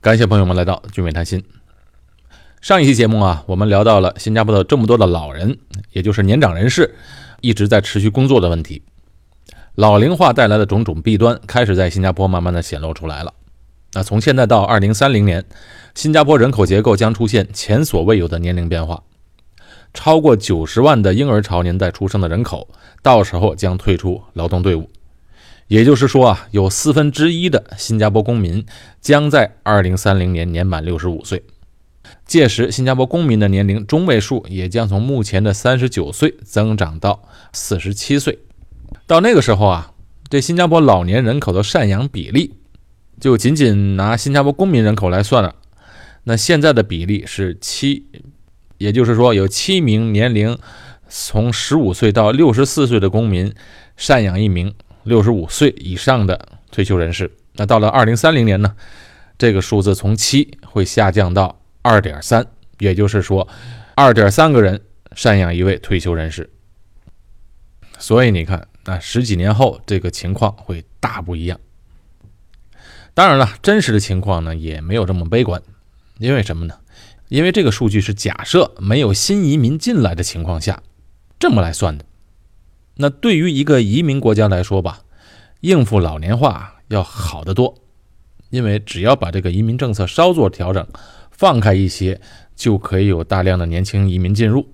感谢朋友们来到聚美谈心。上一期节目啊，我们聊到了新加坡的这么多的老人，也就是年长人士，一直在持续工作的问题。老龄化带来的种种弊端，开始在新加坡慢慢的显露出来了。那从现在到二零三零年，新加坡人口结构将出现前所未有的年龄变化，超过九十万的婴儿潮年代出生的人口，到时候将退出劳动队伍。也就是说啊，有四分之一的新加坡公民将在二零三零年年满六十五岁，届时新加坡公民的年龄中位数也将从目前的三十九岁增长到四十七岁。到那个时候啊，这新加坡老年人口的赡养比例，就仅仅拿新加坡公民人口来算了，那现在的比例是七，也就是说有七名年龄从十五岁到六十四岁的公民赡养一名。六十五岁以上的退休人士，那到了二零三零年呢，这个数字从七会下降到二点三，也就是说，二点三个人赡养一位退休人士。所以你看，那十几年后这个情况会大不一样。当然了，真实的情况呢也没有这么悲观，因为什么呢？因为这个数据是假设没有新移民进来的情况下这么来算的。那对于一个移民国家来说吧，应付老年化要好得多，因为只要把这个移民政策稍作调整，放开一些，就可以有大量的年轻移民进入。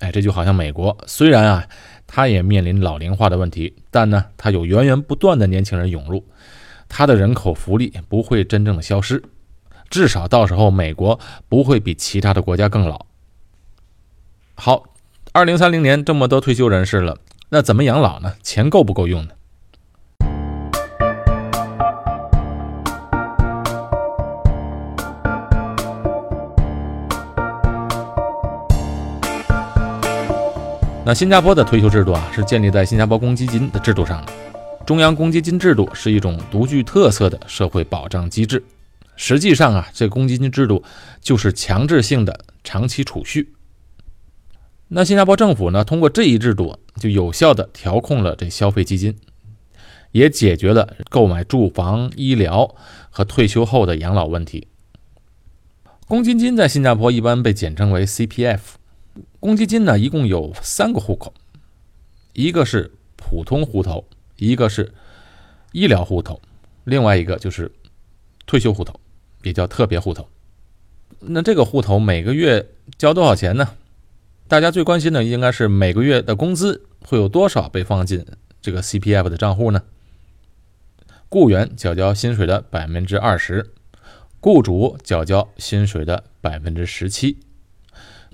哎，这就好像美国，虽然啊，它也面临老龄化的问题，但呢，它有源源不断的年轻人涌入，它的人口福利不会真正的消失，至少到时候美国不会比其他的国家更老。好，二零三零年这么多退休人士了。那怎么养老呢？钱够不够用呢？那新加坡的退休制度啊，是建立在新加坡公积金的制度上的。中央公积金制度是一种独具特色的社会保障机制。实际上啊，这公积金制度就是强制性的长期储蓄。那新加坡政府呢，通过这一制度，就有效地调控了这消费基金，也解决了购买住房、医疗和退休后的养老问题。公积金在新加坡一般被简称为 CPF。公积金呢，一共有三个户口，一个是普通户头，一个是医疗户头，另外一个就是退休户头，也叫特别户头。那这个户头每个月交多少钱呢？大家最关心的应该是每个月的工资会有多少被放进这个 CPF 的账户呢？雇员缴交薪水的百分之二十，雇主缴交薪水的百分之十七。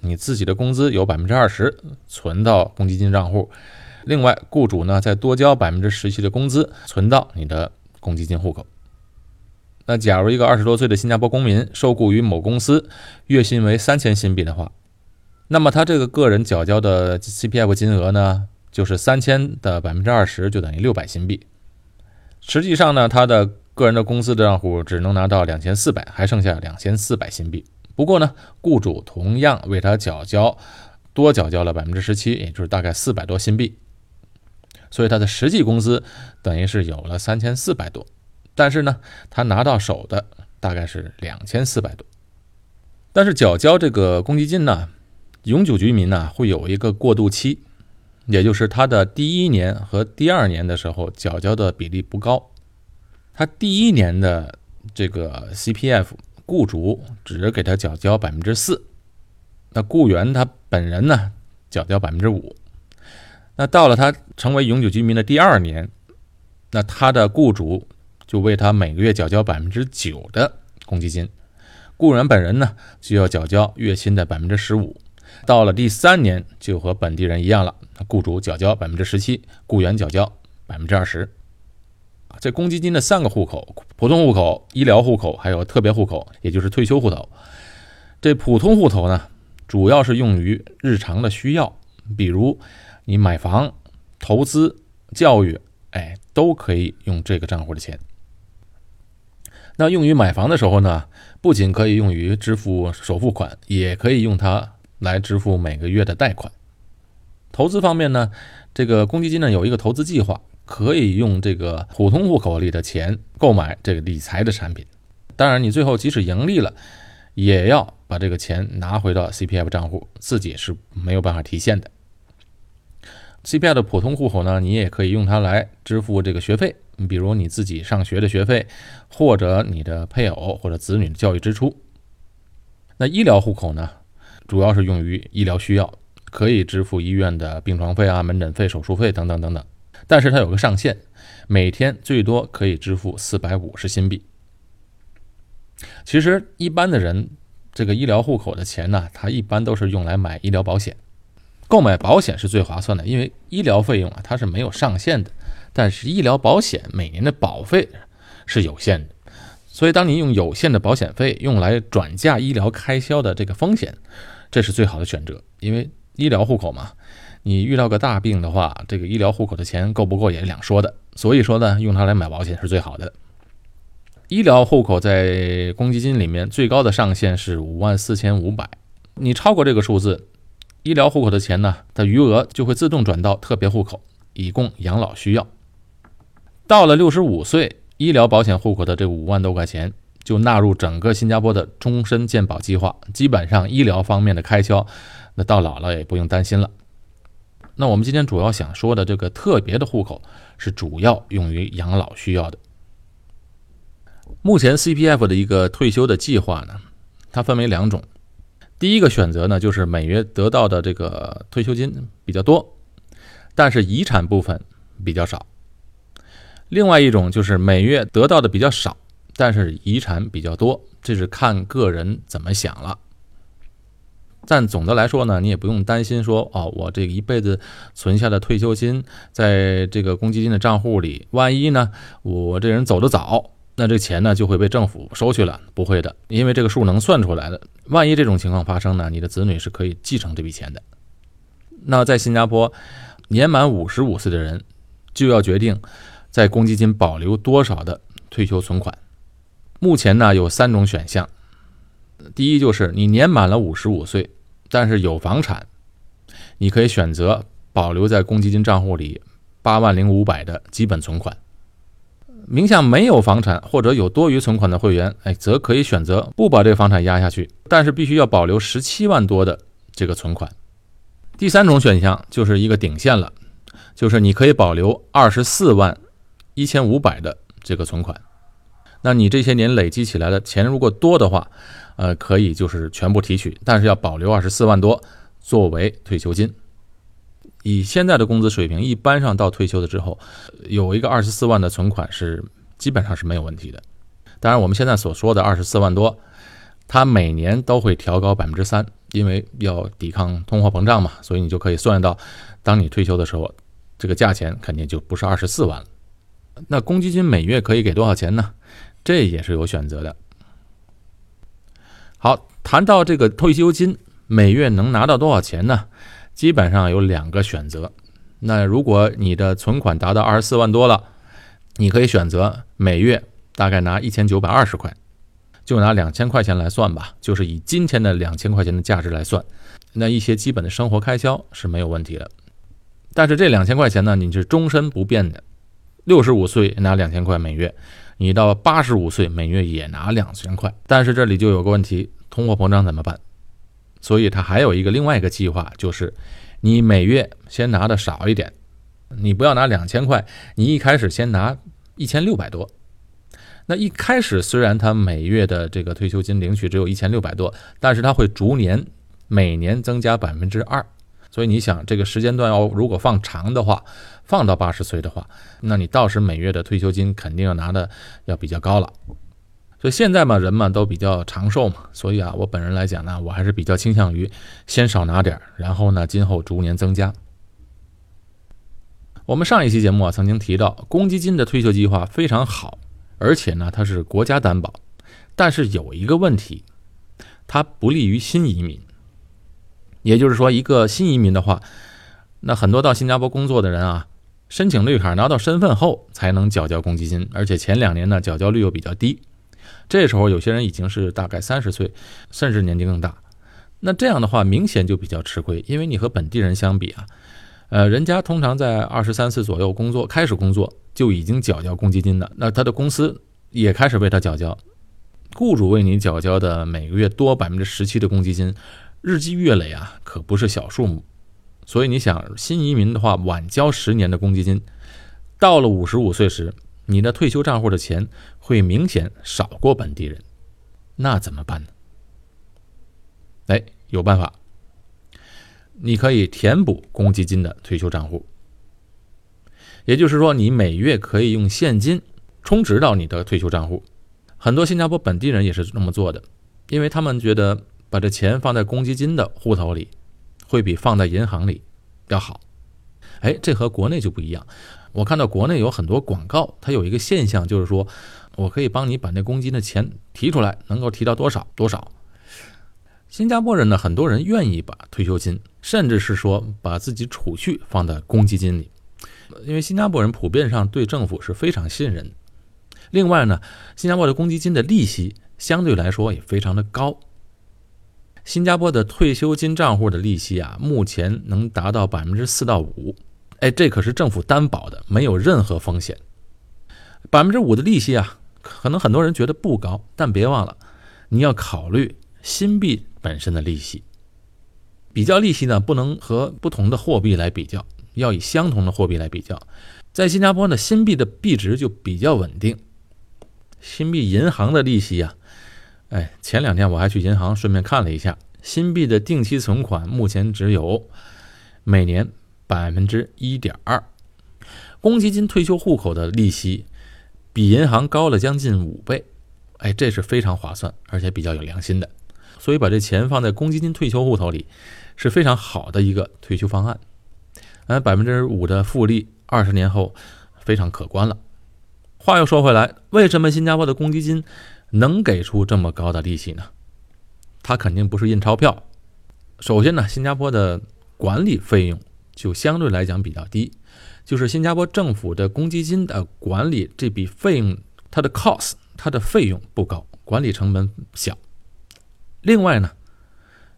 你自己的工资有百分之二十存到公积金账户，另外雇主呢再多交百分之十七的工资存到你的公积金户口。那假如一个二十多岁的新加坡公民受雇于某公司，月薪为三千新币的话。那么他这个个人缴交的 CPF 金额呢，就是三千的百分之二十，就等于六百新币。实际上呢，他的个人的工资账户只能拿到两千四百，还剩下两千四百新币。不过呢，雇主同样为他缴交多缴交了百分之十七，也就是大概四百多新币。所以他的实际工资等于是有了三千四百多，但是呢，他拿到手的大概是两千四百多。但是缴交这个公积金呢？永久居民呢会有一个过渡期，也就是他的第一年和第二年的时候缴交的比例不高。他第一年的这个 CPF，雇主只给他缴交百分之四，那雇员他本人呢缴交百分之五。那到了他成为永久居民的第二年，那他的雇主就为他每个月缴交百分之九的公积金，雇员本人呢就要缴交月薪的百分之十五。到了第三年，就和本地人一样了，雇主缴交百分之十七，雇员缴交百分之二十。这公积金的三个户口：普通户口、医疗户口，还有特别户口，也就是退休户头。这普通户头呢，主要是用于日常的需要，比如你买房、投资、教育，哎，都可以用这个账户的钱。那用于买房的时候呢，不仅可以用于支付首付款，也可以用它。来支付每个月的贷款。投资方面呢，这个公积金呢有一个投资计划，可以用这个普通户口里的钱购买这个理财的产品。当然，你最后即使盈利了，也要把这个钱拿回到 CPF 账户，自己是没有办法提现的。CPF 的普通户口呢，你也可以用它来支付这个学费，比如你自己上学的学费，或者你的配偶或者子女的教育支出。那医疗户口呢，主要是用于医疗需要，可以支付医院的病床费啊、门诊费、手术费等等等等。但是它有个上限，每天最多可以支付四百五十新币。其实一般的人，这个医疗户口的钱呢，它一般都是用来买医疗保险。购买保险是最划算的，因为医疗费用啊它是没有上限的，但是医疗保险每年的保费是有限的，所以当你用有限的保险费用来转嫁医疗开销的这个风险，这是最好的选择。因为医疗户口嘛，你遇到个大病的话，这个医疗户口的钱够不够也是两说的，所以说呢，用它来买保险是最好的。医疗户口在公积金里面最高的上限是五万四千五百，你超过这个数字。医疗户口的钱呢，它余额就会自动转到特别户口，以供养老需要。到了六十五岁，医疗保险户口的这五万多块钱就纳入整个新加坡的终身健保计划，基本上医疗方面的开销，那到老了也不用担心了。那我们今天主要想说的这个特别的户口，是主要用于养老需要的。目前 CPF 的一个退休的计划呢，它分为两种。第一个选择呢，就是每月得到的这个退休金比较多，但是遗产部分比较少。另外一种就是每月得到的比较少，但是遗产比较多，这是看个人怎么想了。但总的来说呢，你也不用担心说哦，我这一辈子存下的退休金在这个公积金的账户里，万一呢我这人走得早。那这钱呢就会被政府收去了？不会的，因为这个数能算出来的。万一这种情况发生呢，你的子女是可以继承这笔钱的。那在新加坡，年满五十五岁的人就要决定在公积金保留多少的退休存款。目前呢有三种选项，第一就是你年满了五十五岁，但是有房产，你可以选择保留在公积金账户里八万零五百的基本存款。名下没有房产或者有多余存款的会员，哎，则可以选择不把这个房产压下去，但是必须要保留十七万多的这个存款。第三种选项就是一个顶线了，就是你可以保留二十四万一千五百的这个存款。那你这些年累积起来的钱如果多的话，呃，可以就是全部提取，但是要保留二十四万多作为退休金。以现在的工资水平，一般上到退休的之后，有一个二十四万的存款是基本上是没有问题的。当然，我们现在所说的二十四万多，它每年都会调高百分之三，因为要抵抗通货膨胀嘛，所以你就可以算到，当你退休的时候，这个价钱肯定就不是二十四万了。那公积金每月可以给多少钱呢？这也是有选择的。好，谈到这个退休金每月能拿到多少钱呢？基本上有两个选择。那如果你的存款达到二十四万多了，你可以选择每月大概拿一千九百二十块，就拿两千块钱来算吧，就是以今天的两千块钱的价值来算，那一些基本的生活开销是没有问题的。但是这两千块钱呢，你是终身不变的，六十五岁拿两千块每月，你到八十五岁每月也拿两千块。但是这里就有个问题，通货膨胀怎么办？所以，他还有一个另外一个计划，就是你每月先拿的少一点，你不要拿两千块，你一开始先拿一千六百多。那一开始虽然他每月的这个退休金领取只有一千六百多，但是他会逐年每年增加百分之二。所以你想，这个时间段要如果放长的话，放到八十岁的话，那你到时每月的退休金肯定要拿的要比较高了。所以现在嘛，人嘛都比较长寿嘛，所以啊，我本人来讲呢，我还是比较倾向于先少拿点儿，然后呢，今后逐年增加。我们上一期节目啊，曾经提到公积金的退休计划非常好，而且呢，它是国家担保，但是有一个问题，它不利于新移民。也就是说，一个新移民的话，那很多到新加坡工作的人啊，申请绿卡拿到身份后才能缴交公积金，而且前两年呢，缴交率又比较低。这时候有些人已经是大概三十岁，甚至年纪更大，那这样的话明显就比较吃亏，因为你和本地人相比啊，呃，人家通常在二十三岁左右工作，开始工作就已经缴交公积金的，那他的公司也开始为他缴交，雇主为你缴交的每个月多百分之十七的公积金，日积月累啊，可不是小数目。所以你想新移民的话，晚交十年的公积金，到了五十五岁时，你的退休账户的钱会明显少过本地人，那怎么办呢？哎，有办法，你可以填补公积金的退休账户，也就是说，你每月可以用现金充值到你的退休账户。很多新加坡本地人也是这么做的，因为他们觉得把这钱放在公积金的户头里，会比放在银行里要好。哎，这和国内就不一样。我看到国内有很多广告，它有一个现象，就是说我可以帮你把那公积金的钱提出来，能够提到多少多少。新加坡人呢，很多人愿意把退休金，甚至是说把自己储蓄放在公积金里，因为新加坡人普遍上对政府是非常信任。另外呢，新加坡的公积金的利息相对来说也非常的高。新加坡的退休金账户的利息啊，目前能达到百分之四到五，哎，这可是政府担保的，没有任何风险。百分之五的利息啊，可能很多人觉得不高，但别忘了，你要考虑新币本身的利息。比较利息呢，不能和不同的货币来比较，要以相同的货币来比较。在新加坡呢，新币的币值就比较稳定。新币银行的利息呀，哎，前两天我还去银行顺便看了一下，新币的定期存款目前只有每年百分之一点二，公积金退休户口的利息比银行高了将近五倍，哎，这是非常划算，而且比较有良心的，所以把这钱放在公积金退休户头里是非常好的一个退休方案，哎，百分之五的复利，二十年后非常可观了。话又说回来，为什么新加坡的公积金能给出这么高的利息呢？它肯定不是印钞票。首先呢，新加坡的管理费用就相对来讲比较低，就是新加坡政府的公积金的管理这笔费用，它的 cost 它的费用不高，管理成本小。另外呢，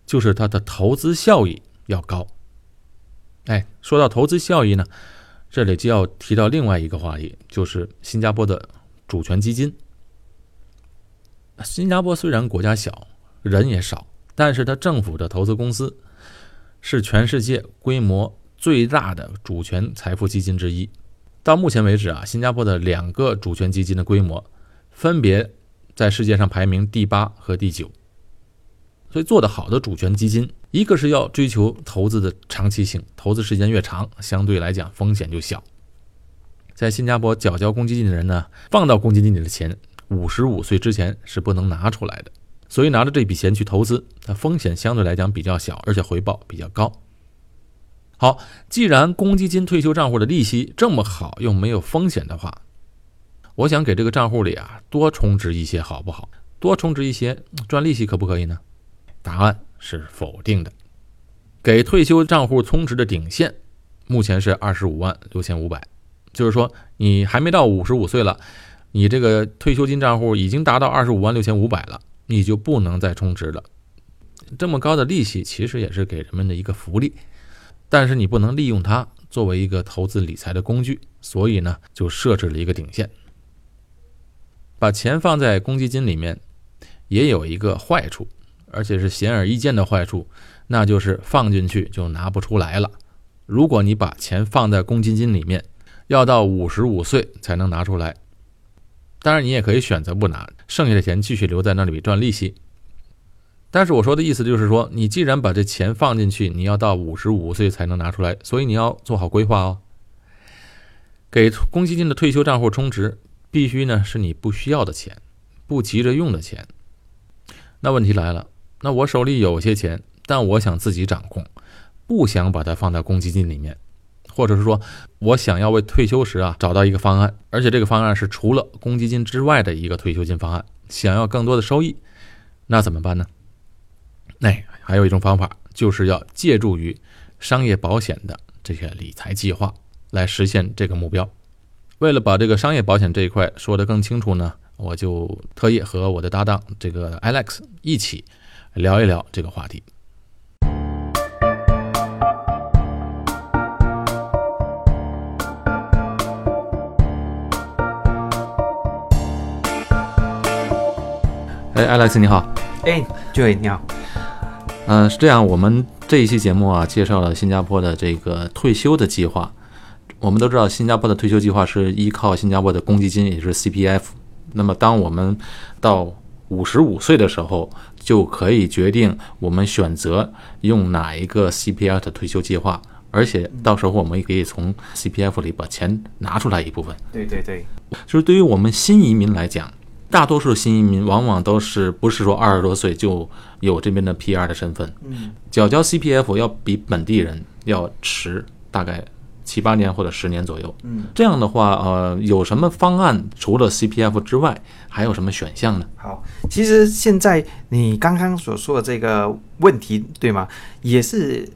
就是它的投资效益要高。哎，说到投资效益呢。这里就要提到另外一个话题，就是新加坡的主权基金。新加坡虽然国家小，人也少，但是它政府的投资公司是全世界规模最大的主权财富基金之一。到目前为止啊，新加坡的两个主权基金的规模分别在世界上排名第八和第九。所以做得好的主权基金，一个是要追求投资的长期性，投资时间越长，相对来讲风险就小。在新加坡缴交公积金的人呢，放到公积金里的钱，五十五岁之前是不能拿出来的。所以拿着这笔钱去投资，它风险相对来讲比较小，而且回报比较高。好，既然公积金退休账户的利息这么好，又没有风险的话，我想给这个账户里啊多充值一些，好不好？多充值一些赚利息可不可以呢？答案是否定的。给退休账户充值的顶线目前是二十五万六千五百，就是说你还没到五十五岁了，你这个退休金账户已经达到二十五万六千五百了，你就不能再充值了。这么高的利息其实也是给人们的一个福利，但是你不能利用它作为一个投资理财的工具，所以呢就设置了一个顶线。把钱放在公积金里面也有一个坏处。而且是显而易见的坏处，那就是放进去就拿不出来了。如果你把钱放在公积金里面，要到五十五岁才能拿出来。当然，你也可以选择不拿，剩下的钱继续留在那里赚利息。但是我说的意思就是说，你既然把这钱放进去，你要到五十五岁才能拿出来，所以你要做好规划哦。给公积金的退休账户充值，必须呢是你不需要的钱，不急着用的钱。那问题来了。那我手里有些钱，但我想自己掌控，不想把它放在公积金里面，或者是说，我想要为退休时啊找到一个方案，而且这个方案是除了公积金之外的一个退休金方案，想要更多的收益，那怎么办呢？哎，还有一种方法，就是要借助于商业保险的这些理财计划来实现这个目标。为了把这个商业保险这一块说得更清楚呢，我就特意和我的搭档这个 Alex 一起。聊一聊这个话题。艾莱斯你好，哎，这位你好，嗯，是这样，我们这一期节目啊，介绍了新加坡的这个退休的计划。我们都知道，新加坡的退休计划是依靠新加坡的公积金，也就是 CPF。那么，当我们到五十五岁的时候，就可以决定我们选择用哪一个 CPF 的退休计划，而且到时候我们也可以从 CPF 里把钱拿出来一部分。对对对，就是对于我们新移民来讲，大多数新移民往往都是不是说二十多岁就有这边的 PR 的身份，嗯，缴交 CPF 要比本地人要迟大概。七八年或者十年左右，嗯，这样的话，呃，有什么方案？除了 CPF 之外，还有什么选项呢？好，其实现在你刚刚所说的这个问题，对吗？也是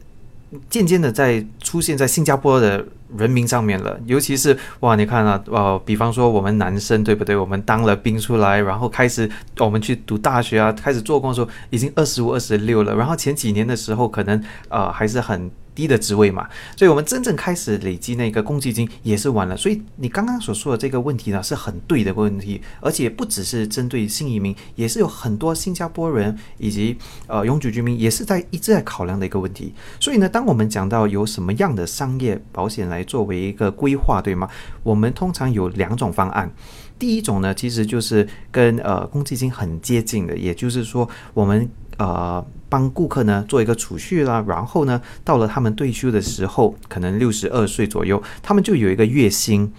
渐渐的在出现在新加坡的人民上面了。尤其是哇，你看啊，呃，比方说我们男生，对不对？我们当了兵出来，然后开始我们去读大学啊，开始做工的时候，已经二十五、二十六了。然后前几年的时候，可能呃还是很。低的职位嘛，所以我们真正开始累积那个公积金也是晚了。所以你刚刚所说的这个问题呢，是很对的问题，而且不只是针对新移民，也是有很多新加坡人以及呃永久居民也是在一直在考量的一个问题。所以呢，当我们讲到有什么样的商业保险来作为一个规划，对吗？我们通常有两种方案。第一种呢，其实就是跟呃公积金很接近的，也就是说我们。呃，帮顾客呢做一个储蓄啦，然后呢，到了他们退休的时候，可能六十二岁左右，他们就有一个月薪。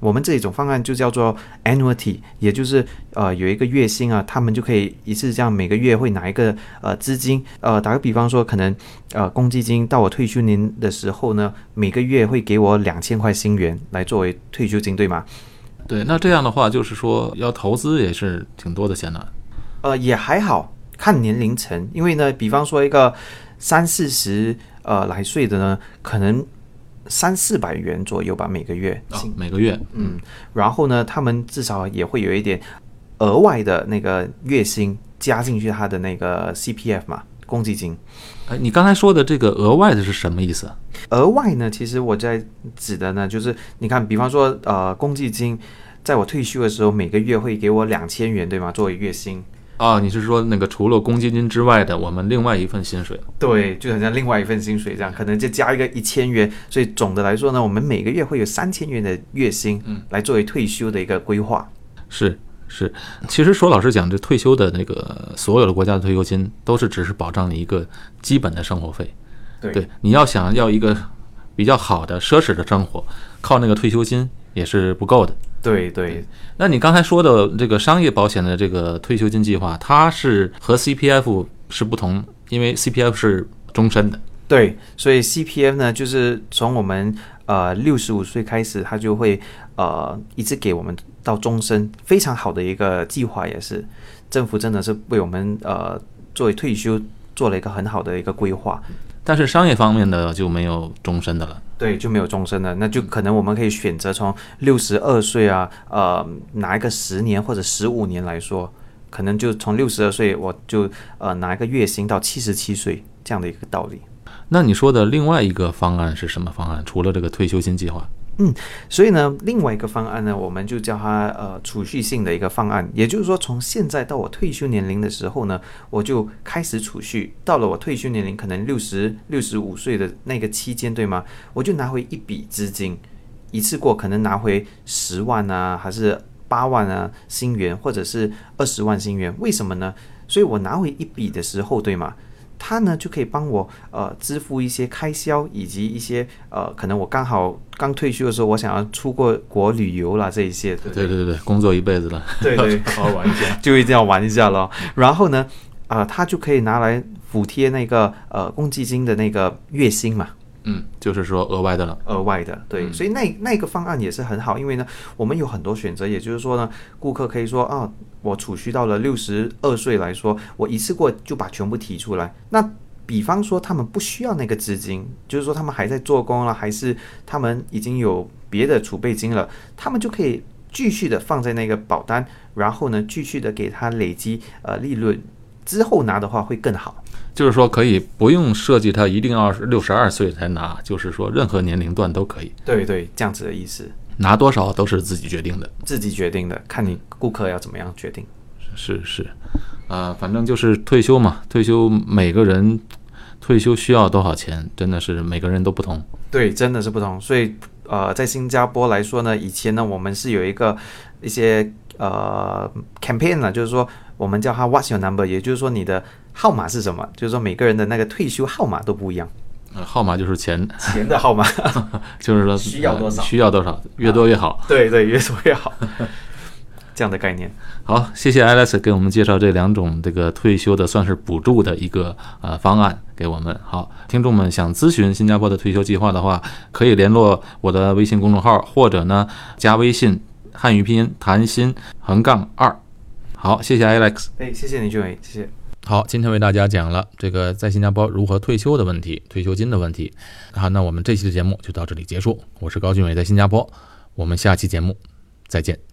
我们这一种方案就叫做 annuity，也就是呃有一个月薪啊，他们就可以一次这样每个月会拿一个呃资金。呃，打个比方说，可能呃公积金到我退休年的时候呢，每个月会给我两千块新元来作为退休金，对吗？对，那这样的话就是说要投资也是挺多的钱的。呃，也还好。看年龄层，因为呢，比方说一个三四十呃来岁的呢，可能三四百元左右吧，每个月，每个月，嗯，然后呢，他们至少也会有一点额外的那个月薪加进去他的那个 CPF 嘛，公积金。哎，你刚才说的这个额外的是什么意思？额外呢，其实我在指的呢，就是你看，比方说呃，公积金在我退休的时候，每个月会给我两千元，对吗？作为月薪。啊，你是说那个除了公积金之外的，我们另外一份薪水？对，就好像另外一份薪水这样，可能就加一个一千元，所以总的来说呢，我们每个月会有三千元的月薪，嗯，来作为退休的一个规划。是是，其实说老实讲，这退休的那个所有的国家的退休金都是只是保障你一个基本的生活费。对，你要想要一个比较好的奢侈的生活，靠那个退休金也是不够的。对对，那你刚才说的这个商业保险的这个退休金计划，它是和 CPF 是不同，因为 CPF 是终身的。对，所以 CPF 呢，就是从我们呃六十五岁开始，它就会呃一直给我们到终身，非常好的一个计划，也是政府真的是为我们呃作为退休做了一个很好的一个规划。但是商业方面的就没有终身的了。对，就没有终身的，那就可能我们可以选择从六十二岁啊，呃，拿一个十年或者十五年来说，可能就从六十二岁我就呃拿一个月薪到七十七岁这样的一个道理。那你说的另外一个方案是什么方案？除了这个退休金计划？嗯，所以呢，另外一个方案呢，我们就叫它呃储蓄性的一个方案，也就是说，从现在到我退休年龄的时候呢，我就开始储蓄，到了我退休年龄可能六十六十五岁的那个期间，对吗？我就拿回一笔资金，一次过可能拿回十万啊，还是八万啊新元，或者是二十万新元？为什么呢？所以我拿回一笔的时候，对吗？他呢就可以帮我呃支付一些开销，以及一些呃可能我刚好刚退休的时候，我想要出过国旅游啦这一些。对对对对，工作一辈子了，对对，好好玩一下，就一定要玩一下咯。然后呢，啊，他就可以拿来补贴那个呃公积金的那个月薪嘛。嗯，就是说额外的了，额外的，对，所以那那个方案也是很好，因为呢，我们有很多选择，也就是说呢，顾客可以说啊，我储蓄到了六十二岁来说，我一次过就把全部提出来。那比方说他们不需要那个资金，就是说他们还在做工了，还是他们已经有别的储备金了，他们就可以继续的放在那个保单，然后呢，继续的给他累积呃利润，之后拿的话会更好。就是说，可以不用设计，他一定要是六十二岁才拿，就是说，任何年龄段都可以。对对，这样子的意思。拿多少都是自己决定的，自己决定的，看你顾客要怎么样决定。是是，啊，反正就是退休嘛，退休每个人退休需要多少钱，真的是每个人都不同。对，真的是不同。所以呃，在新加坡来说呢，以前呢，我们是有一个一些呃 campaign 呢，就是说我们叫它 What's your number，也就是说你的号码是什么，就是说每个人的那个退休号码都不一样。呃号码就是钱，钱的号码，就是说需要多少呃需要多少，越多越好。对对，越多越好，这样的概念。好，谢谢 Alex 给我们介绍这两种这个退休的算是补助的一个呃方案给我们。好，听众们想咨询新加坡的退休计划的话，可以联络我的微信公众号，或者呢加微信汉语拼音谭鑫横杠二。好，谢谢 Alex。哎，谢谢你，俊伟，谢谢。好，今天为大家讲了这个在新加坡如何退休的问题，退休金的问题。好，那我们这期的节目就到这里结束。我是高俊伟，在新加坡，我们下期节目再见。